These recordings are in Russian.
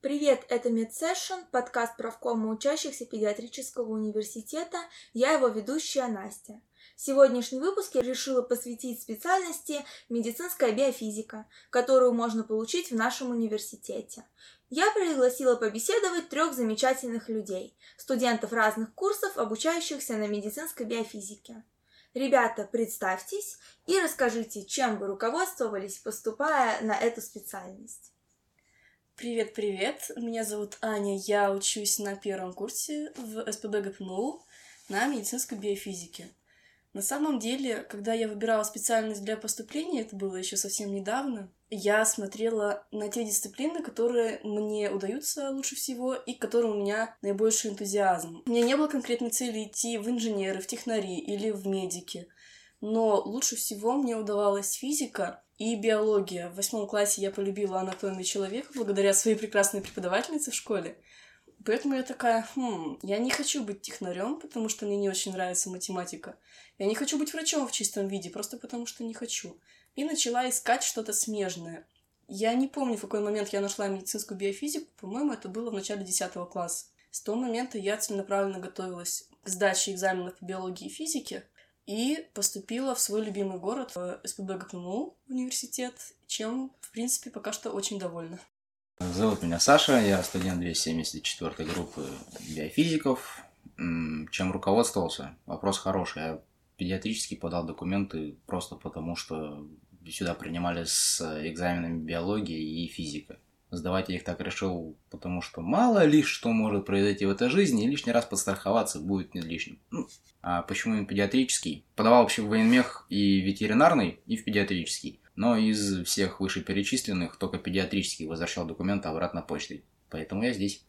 Привет, это MedSession, подкаст правкома учащихся педиатрического университета. Я его ведущая Настя. Сегодняшний выпуск я решила посвятить специальности медицинская биофизика, которую можно получить в нашем университете. Я пригласила побеседовать трех замечательных людей, студентов разных курсов, обучающихся на медицинской биофизике. Ребята, представьтесь и расскажите, чем вы руководствовались, поступая на эту специальность. Привет-привет, меня зовут Аня, я учусь на первом курсе в СПБ ГПМУ на медицинской биофизике. На самом деле, когда я выбирала специальность для поступления, это было еще совсем недавно, я смотрела на те дисциплины, которые мне удаются лучше всего и к которым у меня наибольший энтузиазм. У меня не было конкретной цели идти в инженеры, в технари или в медики, но лучше всего мне удавалась физика, и биология. В восьмом классе я полюбила анатомию человека благодаря своей прекрасной преподавательнице в школе. Поэтому я такая, хм, я не хочу быть технарем, потому что мне не очень нравится математика. Я не хочу быть врачом в чистом виде, просто потому что не хочу. И начала искать что-то смежное. Я не помню, в какой момент я нашла медицинскую биофизику, по-моему, это было в начале 10 класса. С того момента я целенаправленно готовилась к сдаче экзаменов по биологии и физике, и поступила в свой любимый город, в СПБ ГПМУ университет, чем, в принципе, пока что очень довольна. Зовут меня Саша, я студент 274 группы биофизиков. Чем руководствовался? Вопрос хороший. Я педиатрически подал документы просто потому, что сюда принимали с экзаменами биологии и физика. Сдавать я их так решил, потому что мало ли что может произойти в этой жизни, и лишний раз подстраховаться будет не лишним. Ну, а почему именно педиатрический? Подавал вообще в военмех и ветеринарный, и в педиатрический. Но из всех вышеперечисленных только педиатрический возвращал документы обратно почтой. Поэтому я здесь.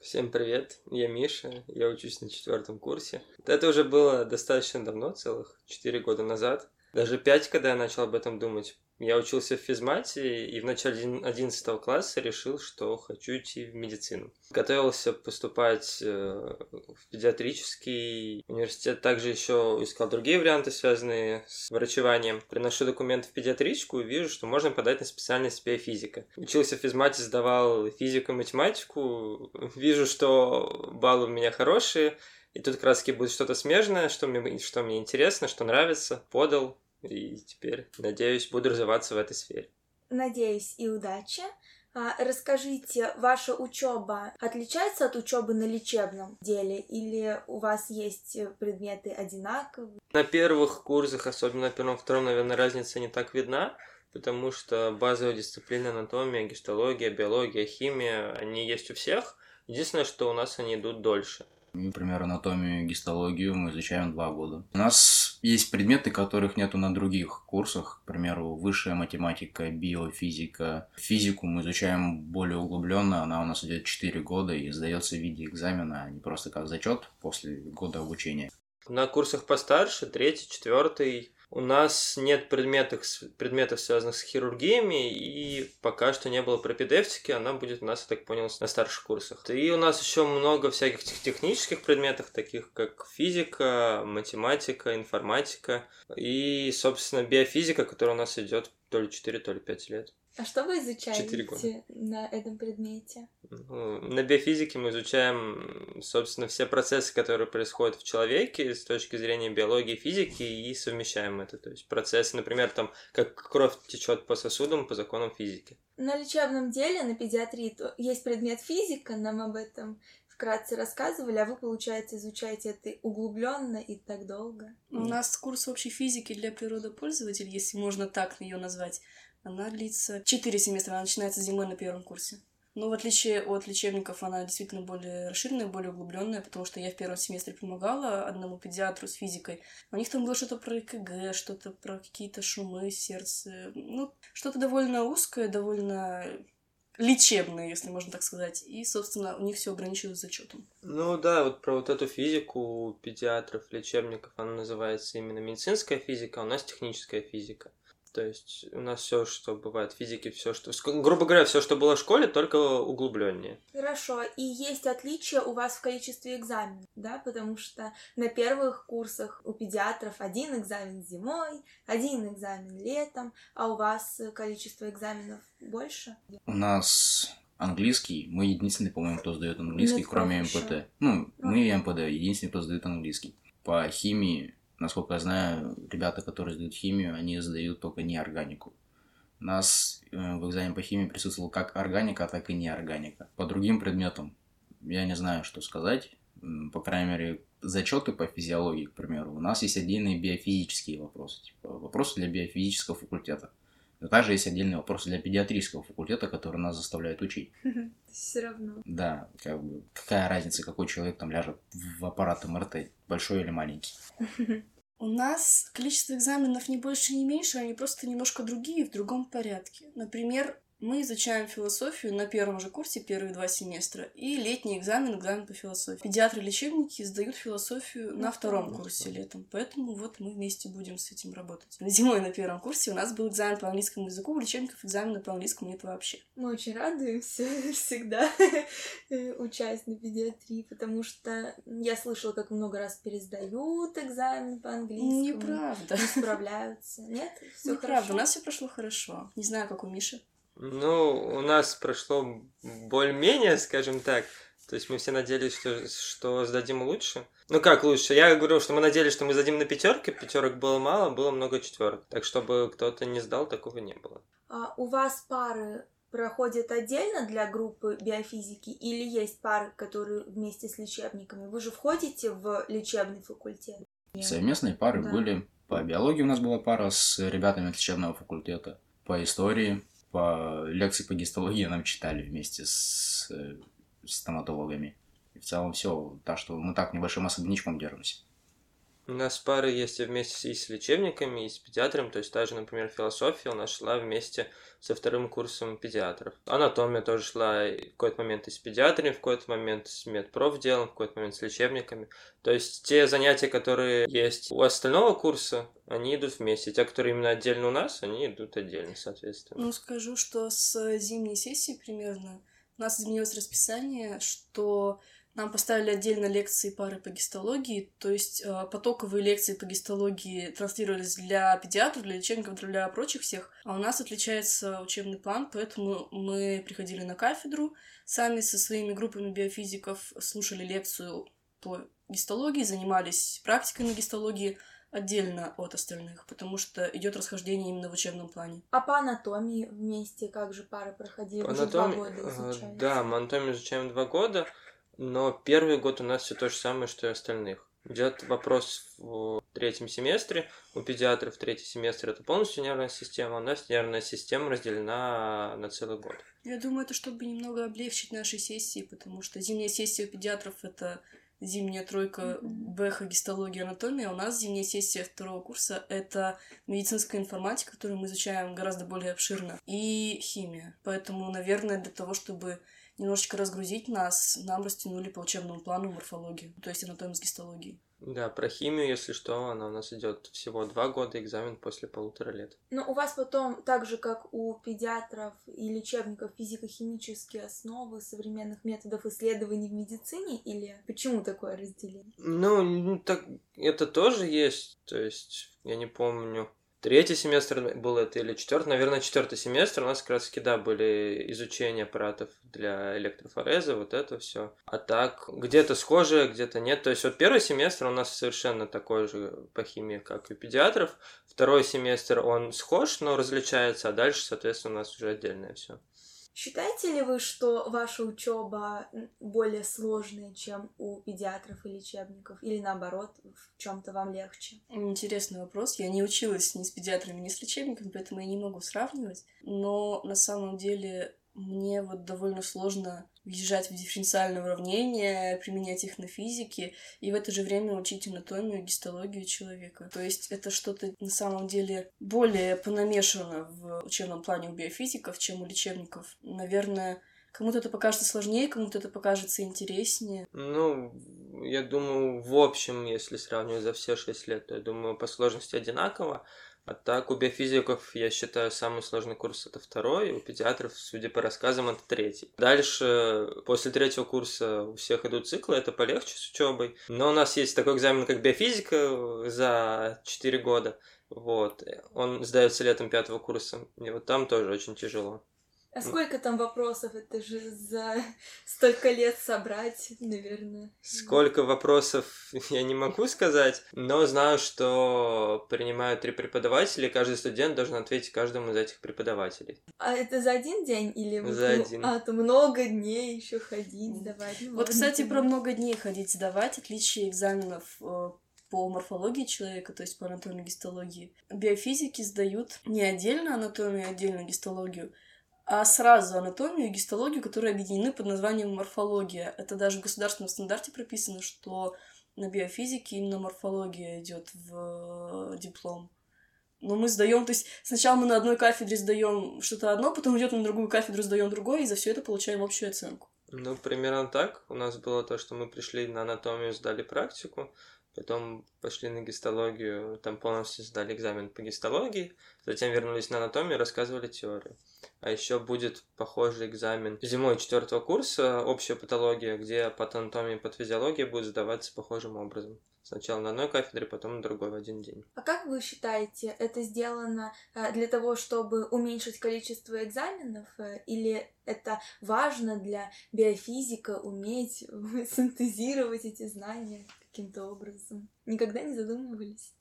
Всем привет, я Миша, я учусь на четвертом курсе. Это уже было достаточно давно, целых четыре года назад. Даже пять, когда я начал об этом думать. Я учился в физмате и в начале 11 класса решил, что хочу идти в медицину. Готовился поступать э, в педиатрический университет. Также еще искал другие варианты, связанные с врачеванием. Приношу документы в педиатрическую и вижу, что можно подать на специальность биофизика. Учился в физмате, сдавал физику и математику. Вижу, что баллы у меня хорошие. И тут как раз будет что-то смежное, что мне, что мне интересно, что нравится. Подал, и теперь, надеюсь, буду развиваться в этой сфере. Надеюсь и удачи. А, расскажите, ваша учеба отличается от учебы на лечебном деле или у вас есть предметы одинаковые? На первых курсах, особенно на первом, втором, наверное, разница не так видна, потому что базовые дисциплины анатомия, гистология, биология, химия, они есть у всех. Единственное, что у нас они идут дольше. Например, анатомию и гистологию мы изучаем два года. У нас есть предметы, которых нету на других курсах. К примеру, высшая математика, биофизика. Физику мы изучаем более углубленно. Она у нас идет 4 года и сдается в виде экзамена, а не просто как зачет после года обучения. На курсах постарше, третий, четвертый, у нас нет предметов, предметов, связанных с хирургиями, и пока что не было пропедевтики, она будет у нас, я так понял, на старших курсах. И у нас еще много всяких технических предметов, таких как физика, математика, информатика и, собственно, биофизика, которая у нас идет то ли 4, то ли 5 лет. А что вы изучаете на этом предмете? Ну, на биофизике мы изучаем, собственно, все процессы, которые происходят в человеке с точки зрения биологии и физики, и совмещаем это. То есть процессы, например, там, как кровь течет по сосудам по законам физики. На лечебном деле, на педиатрии, есть предмет физика, нам об этом вкратце рассказывали, а вы, получается, изучаете это углубленно и так долго. У нас курс общей физики для природопользователей, если можно так ее назвать. Она длится 4 семестра, она начинается зимой на первом курсе. Но в отличие от лечебников, она действительно более расширенная, более углубленная, потому что я в первом семестре помогала одному педиатру с физикой. У них там было что-то про ЭКГ, что-то про какие-то шумы сердца. Ну, что-то довольно узкое, довольно лечебное, если можно так сказать. И, собственно, у них все ограничивалось зачетом. Ну да, вот про вот эту физику педиатров, лечебников, она называется именно медицинская физика, а у нас техническая физика. То есть у нас все, что бывает в физике, все, что, грубо говоря, все, что было в школе, только углубленнее. Хорошо. И есть отличия у вас в количестве экзаменов, да? Потому что на первых курсах у педиатров один экзамен зимой, один экзамен летом, а у вас количество экзаменов больше? У нас английский. Мы единственные, по-моему, кто сдает английский, Медпроф кроме еще. МПТ. Ну, мы и МПД, единственные, кто сдает английский. По химии, насколько я знаю, ребята, которые сдают химию, они сдают только неорганику. У нас э, в экзамене по химии присутствовала как органика, так и неорганика. По другим предметам я не знаю, что сказать. По крайней мере, зачеты по физиологии, к примеру, у нас есть отдельные биофизические вопросы, типа вопросы для биофизического факультета. Но также есть отдельные вопросы для педиатрического факультета, которые нас заставляют учить. Все равно. Да, как бы, какая разница, какой человек там ляжет в аппарат МРТ, большой или маленький. У нас количество экзаменов не больше, не меньше, они просто немножко другие, в другом порядке. Например, мы изучаем философию на первом же курсе, первые два семестра, и летний экзамен, экзамен по философии. Педиатры-лечебники сдают философию на На втором курсе летом, поэтому вот мы вместе будем с этим работать. Зимой на первом курсе у нас был экзамен по английскому языку, у лечебников экзамена по английскому нет вообще. Мы очень радуемся всегда, учась на педиатрии, потому что я слышала, как много раз пересдают экзамен по английскому. Неправда. Не справляются. Нет? Все Неправда, у нас все прошло хорошо. Не знаю, как у Миши. Ну, у нас прошло более-менее, скажем так. То есть мы все надеялись, что, что сдадим лучше. Ну как лучше? Я говорю, что мы надеялись, что мы сдадим на пятерке. Пятерок было мало, было много четверок. Так чтобы кто-то не сдал, такого не было. А у вас пары проходят отдельно для группы биофизики или есть пары, которые вместе с лечебниками? Вы же входите в лечебный факультет? Совместные пары Да. были. По биологии у нас была пара с ребятами от лечебного факультета. По истории, по лекции по гистологии нам читали вместе с э, стоматологами. И в целом все. Так что мы так небольшим особнячком держимся. У нас пары есть вместе и с лечебниками, и с педиатром. То есть та же, например, философия у нас шла вместе со вторым курсом педиатров. Анатомия тоже шла в какой-то момент и с педиатрами, в какой-то момент с медпрофделом, в какой-то момент с лечебниками. То есть те занятия, которые есть у остального курса, они идут вместе. Те, которые именно отдельно у нас, они идут отдельно, соответственно. Ну, скажу, что с зимней сессии примерно у нас изменилось расписание, что нам поставили отдельно лекции пары по гистологии, то есть э, потоковые лекции по гистологии транслировались для педиатров, для лечебников, для прочих всех, а у нас отличается учебный план, поэтому мы приходили на кафедру, сами со своими группами биофизиков слушали лекцию по гистологии, занимались практикой на гистологии отдельно от остальных, потому что идет расхождение именно в учебном плане. А по анатомии вместе как же пары проходили? По Уже два анатомии- года э, изучали. Да, мы анатомию изучаем два года, но первый год у нас все то же самое, что и остальных. Идет вопрос в третьем семестре. У педиатров третий семестр это полностью нервная система, а у нас нервная система разделена на целый год. Я думаю, это чтобы немного облегчить наши сессии, потому что зимняя сессия у педиатров — это зимняя тройка бэха, гистология, анатомия. А у нас зимняя сессия второго курса — это медицинская информатика, которую мы изучаем гораздо более обширно, и химия. Поэтому, наверное, для того, чтобы немножечко разгрузить нас, нам растянули по учебному плану морфологию, то есть анатомию с гистологией. Да, про химию, если что, она у нас идет всего два года, экзамен после полутора лет. Но у вас потом, так же как у педиатров и лечебников, физико-химические основы современных методов исследований в медицине или почему такое разделение? Ну, ну, так это тоже есть. То есть, я не помню, третий семестр был это или четвертый, наверное, четвертый семестр у нас как раз таки, да, были изучения аппаратов для электрофореза, вот это все. А так, где-то схожее, где-то нет. То есть, вот первый семестр у нас совершенно такой же по химии, как и у педиатров. Второй семестр он схож, но различается, а дальше, соответственно, у нас уже отдельное все. Считаете ли вы, что ваша учеба более сложная, чем у педиатров и лечебников? Или наоборот, в чем-то вам легче? Интересный вопрос. Я не училась ни с педиатрами, ни с лечебниками, поэтому я не могу сравнивать. Но на самом деле мне вот довольно сложно въезжать в дифференциальное уравнение, применять их на физике и в это же время учить анатомию, гистологию человека. То есть это что-то на самом деле более понамешано в учебном плане у биофизиков, чем у лечебников. Наверное, кому-то это покажется сложнее, кому-то это покажется интереснее. Ну, я думаю, в общем, если сравнивать за все шесть лет, то я думаю, по сложности одинаково. А так, у биофизиков, я считаю, самый сложный курс это второй, у педиатров, судя по рассказам, это третий. Дальше, после третьего курса у всех идут циклы, это полегче с учебой. Но у нас есть такой экзамен, как биофизика за 4 года. Вот. Он сдается летом пятого курса. И вот там тоже очень тяжело. А сколько там вопросов? Это же за столько лет собрать, наверное. Сколько вопросов я не могу сказать, но знаю, что принимают три преподавателя, и каждый студент должен ответить каждому из этих преподавателей. А это за один день или За ну, один. А, то много дней еще ходить, сдавать. Ну, Вот, кстати, про много дней ходить сдавать, отличие экзаменов э, по морфологии человека, то есть по анатомии гистологии. Биофизики сдают не отдельно анатомию, а отдельно гистологию, а сразу анатомию и гистологию, которые объединены под названием морфология. Это даже в государственном стандарте прописано, что на биофизике именно морфология идет в э, диплом. Но мы сдаем, то есть сначала мы на одной кафедре сдаем что-то одно, потом идет на другую кафедру, сдаем другое, и за все это получаем общую оценку. Ну, примерно так. У нас было то, что мы пришли на анатомию, сдали практику, потом пошли на гистологию, там полностью сдали экзамен по гистологии, затем вернулись на анатомию, рассказывали теорию. А еще будет похожий экзамен зимой четвертого курса, общая патология, где по анатомии и по физиологии будет сдаваться похожим образом. Сначала на одной кафедре, потом на другой в один день. А как вы считаете, это сделано э, для того, чтобы уменьшить количество экзаменов, э, или это важно для биофизика уметь синтезировать эти знания каким-то образом? Никогда не задумывались?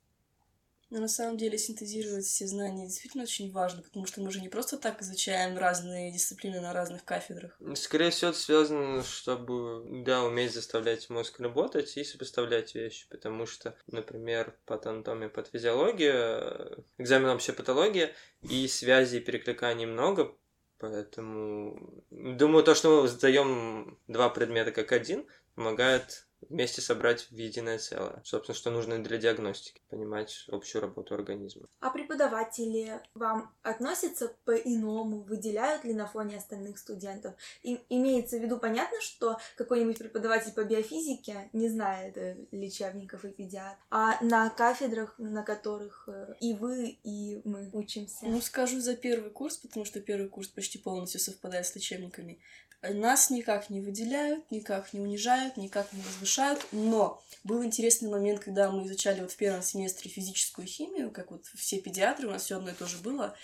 Но на самом деле синтезировать все знания действительно очень важно, потому что мы же не просто так изучаем разные дисциплины на разных кафедрах. Скорее всего, это связано, чтобы, да, уметь заставлять мозг работать и сопоставлять вещи, потому что, например, под анатомией, под физиологию, экзамен общая патология, и связей и перекликаний много, поэтому думаю, то, что мы сдаем два предмета как один, помогает вместе собрать в единое целое. Собственно, что нужно для диагностики, понимать общую работу организма. А преподаватели вам относятся по-иному, выделяют ли на фоне остальных студентов? И, имеется в виду, понятно, что какой-нибудь преподаватель по биофизике не знает э, лечебников и педиатров, а на кафедрах, на которых э, и вы, и мы учимся. Ну, скажу за первый курс, потому что первый курс почти полностью совпадает с лечебниками. Нас никак не выделяют, никак не унижают, никак не возвышают, но был интересный момент, когда мы изучали вот в первом семестре физическую химию, как вот все педиатры, у нас все одно и то же было,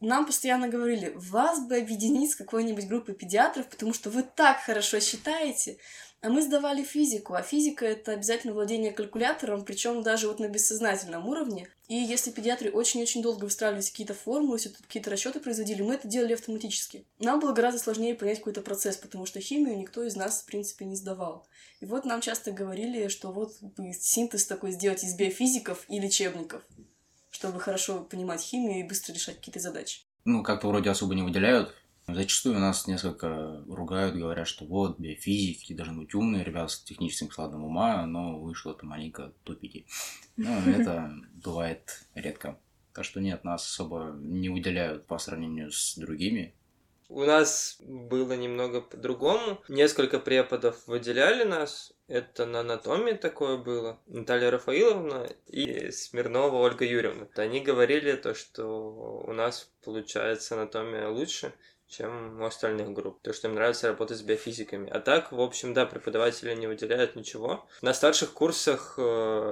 нам постоянно говорили, вас бы объединить с какой-нибудь группой педиатров, потому что вы так хорошо считаете, а мы сдавали физику, а физика это обязательно владение калькулятором, причем даже вот на бессознательном уровне. И если педиатры очень-очень долго выстраивались какие-то формулы, тут какие-то расчеты производили, мы это делали автоматически. Нам было гораздо сложнее понять какой-то процесс, потому что химию никто из нас, в принципе, не сдавал. И вот нам часто говорили, что вот синтез такой сделать из биофизиков и лечебников, чтобы хорошо понимать химию и быстро решать какие-то задачи. Ну, как-то вроде особо не выделяют. Зачастую нас несколько ругают, говорят, что вот, биофизики должны быть умные, ребята с техническим складом ума, но вышло это маленько тупики. Ну, это бывает редко. Так что нет, нас особо не выделяют по сравнению с другими. У нас было немного по-другому. Несколько преподов выделяли нас. Это на анатомии такое было. Наталья Рафаиловна и Смирнова Ольга Юрьевна. Они говорили то, что у нас получается анатомия лучше, чем у остальных групп. То, что им нравится работать с биофизиками. А так, в общем, да, преподаватели не выделяют ничего. На старших курсах э,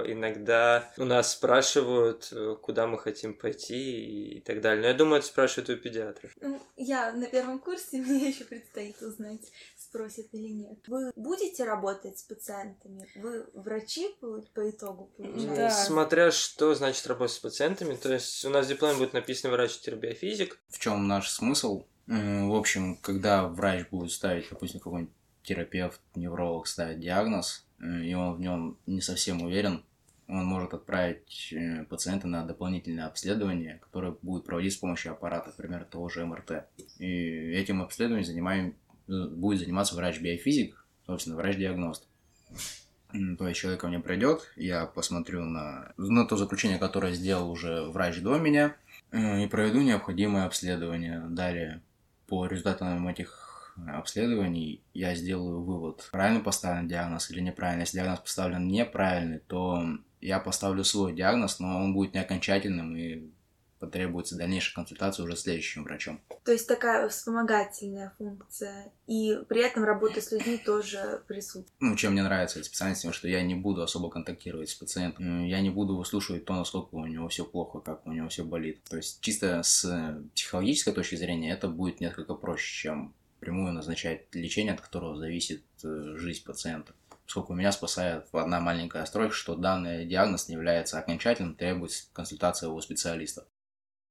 иногда у нас спрашивают, э, куда мы хотим пойти и так далее. Но я думаю, это спрашивают у педиатров. Ну, я на первом курсе, мне еще предстоит узнать, спросят или нет. Вы будете работать с пациентами? Вы врачи по, по итогу? Да. Смотря что значит работать с пациентами. То есть у нас в дипломе будет написано врач-биофизик. В чем наш смысл? В общем, когда врач будет ставить, допустим, какой-нибудь терапевт, невролог ставит диагноз, и он в нем не совсем уверен, он может отправить э, пациента на дополнительное обследование, которое будет проводить с помощью аппарата, например, того же МРТ. И этим обследованием занимаем, э, будет заниматься врач-биофизик, собственно, врач-диагност. То есть человек ко мне придет, я посмотрю на, на то заключение, которое сделал уже врач до меня, э, и проведу необходимое обследование. Далее, по результатам этих обследований я сделаю вывод, правильно поставлен диагноз или неправильно. Если диагноз поставлен неправильный, то я поставлю свой диагноз, но он будет не окончательным, и потребуется дальнейшая консультация уже следующим врачом. То есть такая вспомогательная функция, и при этом работа с людьми тоже присутствует. Ну, чем мне нравится эта специальность, тем, что я не буду особо контактировать с пациентом, я не буду выслушивать то, насколько у него все плохо, как у него все болит. То есть чисто с психологической точки зрения это будет несколько проще, чем прямую назначать лечение, от которого зависит э, жизнь пациента. Поскольку меня спасает одна маленькая стройка, что данный диагноз не является окончательным, требуется консультация у специалиста.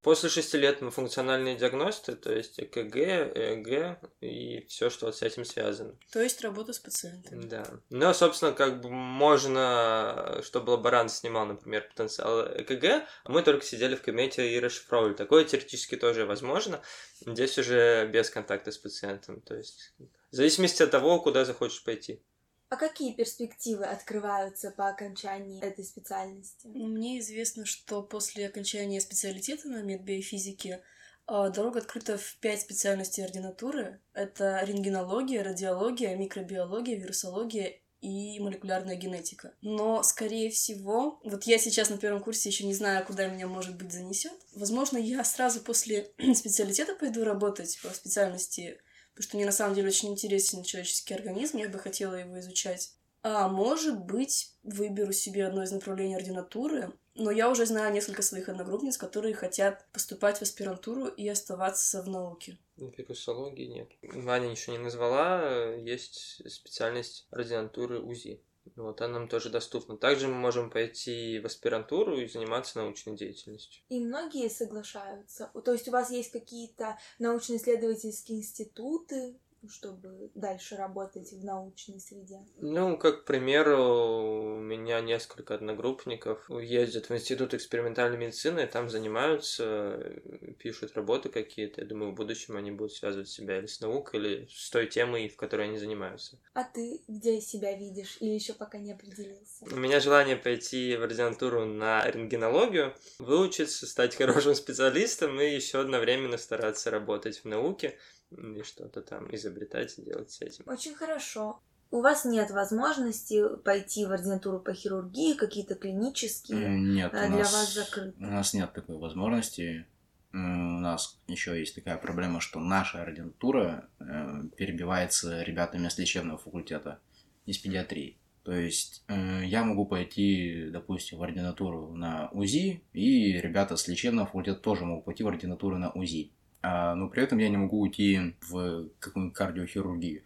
После шести лет мы функциональные диагносты, то есть ЭКГ, ЭЭГ и все, что вот с этим связано. То есть работа с пациентами. Да. Ну, собственно, как бы можно, чтобы лаборант снимал, например, потенциал ЭКГ, а мы только сидели в кабинете и расшифровывали. Такое теоретически тоже возможно. Здесь уже без контакта с пациентом. То есть в зависимости от того, куда захочешь пойти. А какие перспективы открываются по окончании этой специальности? Мне известно, что после окончания специалитета на медбиофизике а, дорога открыта в пять специальностей ординатуры. Это рентгенология, радиология, микробиология, вирусология и молекулярная генетика. Но, скорее всего, вот я сейчас на первом курсе еще не знаю, куда меня, может быть, занесет. Возможно, я сразу после специалитета пойду работать по специальности потому что мне на самом деле очень интересен человеческий организм, я бы хотела его изучать. А может быть, выберу себе одно из направлений ординатуры, но я уже знаю несколько своих одногруппниц, которые хотят поступать в аспирантуру и оставаться в науке. Вирусологии нет. Ваня ничего не назвала, есть специальность ординатуры УЗИ. Вот она нам тоже доступна. Также мы можем пойти в аспирантуру и заниматься научной деятельностью. И многие соглашаются. То есть у вас есть какие-то научно-исследовательские институты, чтобы дальше работать в научной среде? Ну, как к примеру, у меня несколько одногруппников ездят в Институт экспериментальной медицины, там занимаются, пишут работы какие-то. Я думаю, в будущем они будут связывать себя или с наукой, или с той темой, в которой они занимаются. А ты где себя видишь или еще пока не определился? У меня желание пойти в ординатуру на рентгенологию, выучиться, стать хорошим специалистом и еще одновременно стараться работать в науке и что-то там изобретать и делать с этим. Очень хорошо. У вас нет возможности пойти в ординатуру по хирургии, какие-то клинические Нет, для у нас, вас закрыты? У нас нет такой возможности. У нас еще есть такая проблема, что наша ординатура э, перебивается ребятами с лечебного факультета из педиатрии. То есть э, я могу пойти, допустим, в ординатуру на УЗИ, и ребята с лечебного факультета тоже могут пойти в ординатуру на УЗИ. А, но при этом я не могу уйти в какую-нибудь кардиохирургию.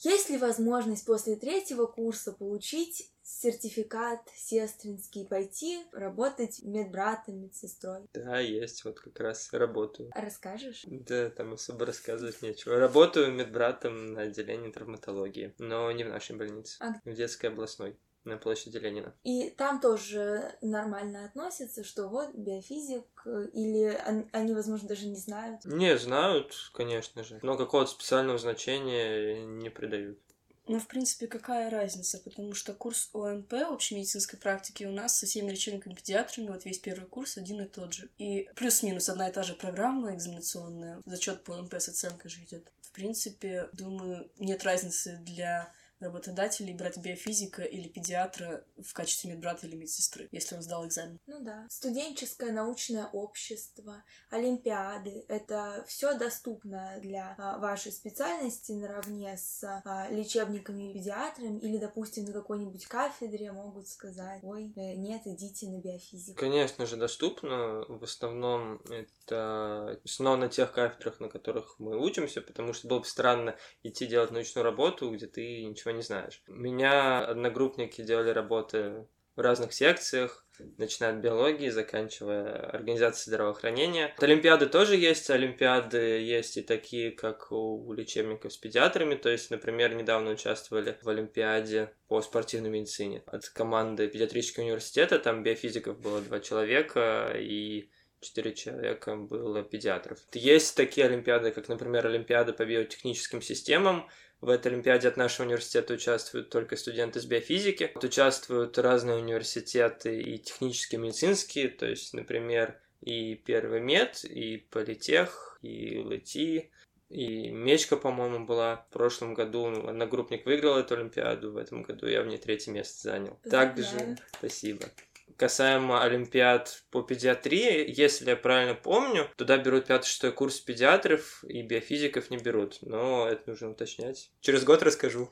Есть ли возможность после третьего курса получить сертификат сестринский, пойти работать медбратом, медсестрой? Да, есть, вот как раз работаю. Расскажешь? Да, там особо рассказывать нечего. Работаю медбратом на отделении травматологии, но не в нашей больнице, А в детской областной на площади Ленина. И там тоже нормально относятся, что вот биофизик, э, или он- они, возможно, даже не знают. Не, знают, конечно же, но какого-то специального значения не придают. Ну, в принципе, какая разница, потому что курс ОМП, общей медицинской практики, у нас со всеми лечебниками-педиатрами, вот весь первый курс один и тот же. И плюс-минус одна и та же программа экзаменационная, зачет по ОМП с оценкой же идет. В принципе, думаю, нет разницы для работодателей брать биофизика или педиатра в качестве медбрата или медсестры, если он сдал экзамен. Ну да. Студенческое научное общество, олимпиады — это все доступно для а, вашей специальности наравне с а, лечебниками и педиатрами, или, допустим, на какой-нибудь кафедре могут сказать, ой, э, нет, идите на биофизику. Конечно же, доступно. В основном это снова на тех кафедрах, на которых мы учимся, потому что было бы странно идти делать научную работу, где ты ничего не знаешь. У меня одногруппники делали работы в разных секциях, начиная от биологии, заканчивая организацией здравоохранения. Вот Олимпиады тоже есть, олимпиады есть и такие, как у лечебников с педиатрами, то есть, например, недавно участвовали в олимпиаде по спортивной медицине от команды педиатрического университета, там биофизиков было два человека, и четыре человека было педиатров. Есть такие олимпиады, как, например, Олимпиада по биотехническим системам, в этой Олимпиаде от нашего университета участвуют только студенты с биофизики. Вот участвуют разные университеты и технические, и медицинские, то есть, например, и Первый мед, и Политех, и ЛТИ, и Мечка, по-моему, была в прошлом году. Одногруппник выиграл эту Олимпиаду, в этом году я в ней третье место занял. Также, спасибо. Касаемо олимпиад по педиатрии, если я правильно помню, туда берут пятый-шестой курс педиатров и биофизиков не берут. Но это нужно уточнять. Через год расскажу.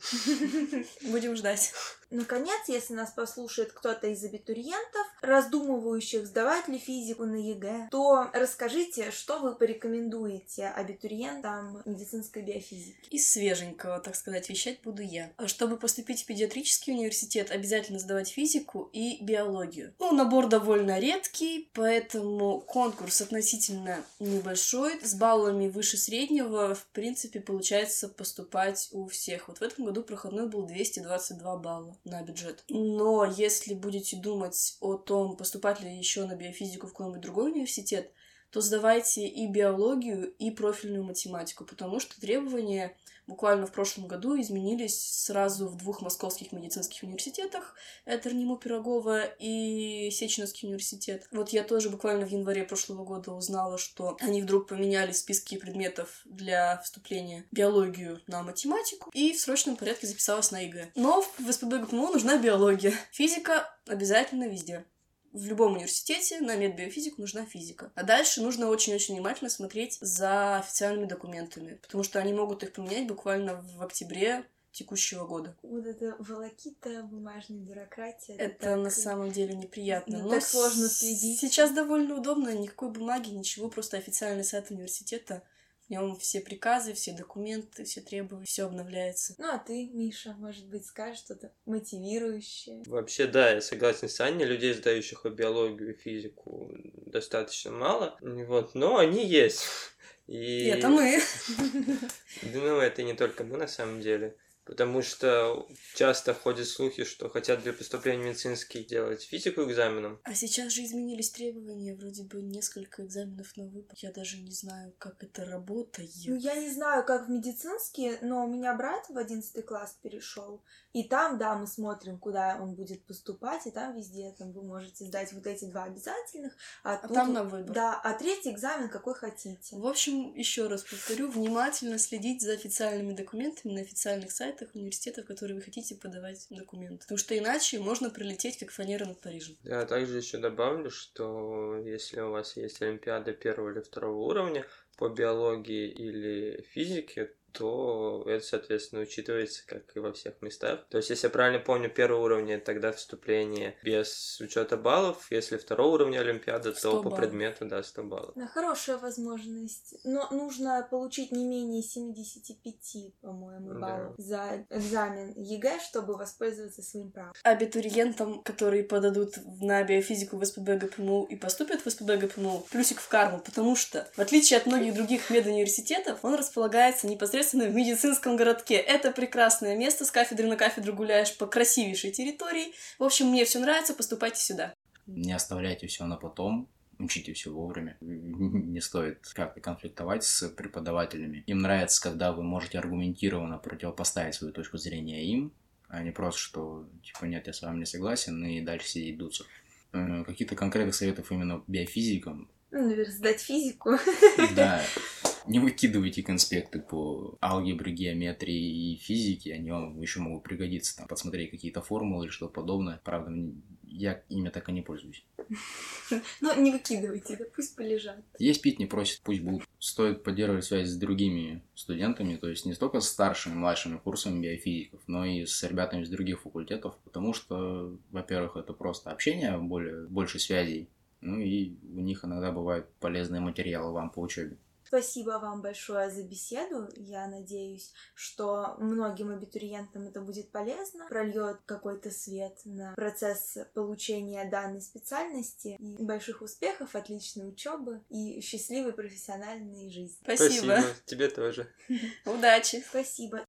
Будем ждать. Наконец, если нас послушает кто-то из абитуриентов, раздумывающих, сдавать ли физику на ЕГЭ, то расскажите, что вы порекомендуете абитуриентам медицинской биофизики. Из свеженького, так сказать, вещать буду я. А Чтобы поступить в педиатрический университет, обязательно сдавать физику и биологию. Ну, набор довольно редкий, поэтому конкурс относительно небольшой. С баллами выше среднего, в принципе, получается поступать у всех. Вот в этом году проходной был 222 балла на бюджет. Но если будете думать о том, поступать ли еще на биофизику в какой-нибудь другой университет, то сдавайте и биологию, и профильную математику, потому что требования буквально в прошлом году изменились сразу в двух московских медицинских университетах. Это РНИМУ Пирогова и Сеченовский университет. Вот я тоже буквально в январе прошлого года узнала, что они вдруг поменяли списки предметов для вступления биологию на математику и в срочном порядке записалась на ЕГЭ. Но в СПБ ГПМУ нужна биология. Физика обязательно везде в любом университете на медбиофизику нужна физика. А дальше нужно очень-очень внимательно смотреть за официальными документами, потому что они могут их поменять буквально в октябре текущего года. Вот это волокита, бумажная бюрократия. Это так- на самом деле неприятно. Ну, Но так сложно следить. Сейчас довольно удобно, никакой бумаги, ничего, просто официальный сайт университета. В нем все приказы, все документы, все требования, все обновляется. Ну а ты, Миша, может быть, скажешь что-то мотивирующее? Вообще, да, я согласен с Аней, людей, сдающих биологию и физику, достаточно мало. Вот, но они есть. И... И это мы. Ну, это не только мы на самом деле. Потому что часто ходят слухи, что хотят для поступления в медицинский делать физику экзаменом. А сейчас же изменились требования, вроде бы несколько экзаменов на выпуск. Я даже не знаю, как это работает. Ну, я не знаю, как в медицинский, но у меня брат в 11 класс перешел. И там, да, мы смотрим, куда он будет поступать, и там везде там вы можете сдать вот эти два обязательных, а, А тут там на выбор. Да, а третий экзамен какой хотите. В общем, еще раз повторю, внимательно следить за официальными документами на официальных сайтах университетов, в которые вы хотите подавать документы. Потому что иначе можно пролететь как фанера над Парижем. Я также еще добавлю, что если у вас есть олимпиада первого или второго уровня по биологии или физике, то это, соответственно, учитывается, как и во всех местах. То есть, если я правильно помню, первого уровня тогда вступление без учета баллов, если второго уровня Олимпиада, 100 то по баллов. предмету, да, 100 баллов. Да, хорошая возможность. Но нужно получить не менее 75, по-моему, Да. баллов за экзамен ЕГЭ, чтобы воспользоваться своим правом. Абитуриентам, которые подадут на биофизику в СПБ ГПМУ и поступят в СПБ ГПМУ, плюсик в карму, потому что, в отличие от многих других медуниверситетов, он располагается непосредственно в медицинском городке. Это прекрасное место, с кафедры на кафедру гуляешь по красивейшей территории. В общем, мне все нравится, поступайте сюда. Не оставляйте все на потом, учите все вовремя. Не стоит как-то конфликтовать с преподавателями. Им нравится, когда вы можете аргументированно противопоставить свою точку зрения им, а не просто, что, типа, нет, я с вами не согласен, и дальше сидеть дуться. Э, Каких-то конкретных советов именно биофизикам, Ну, наверное, сдать физику. да, не выкидывайте конспекты по алгебре, геометрии и физике, они вам еще могут пригодиться, там, посмотреть какие-то формулы или что-то подобное. Правда, я ими так и не пользуюсь. Ну, не выкидывайте, да пусть полежат. Есть пить не просит, пусть будут. Стоит поддерживать связь с другими студентами, то есть не только с старшими, младшими курсами биофизиков, но и с ребятами из других факультетов, потому что, во-первых, это просто общение, более, больше связей, ну и у них иногда бывают полезные материалы вам по учебе. Спасибо вам большое за беседу. Я надеюсь, что многим абитуриентам это будет полезно, прольет какой-то свет на процесс получения данной специальности. И больших успехов, отличной учебы и счастливой профессиональной жизни. Спасибо. Тебе тоже. Удачи. Спасибо.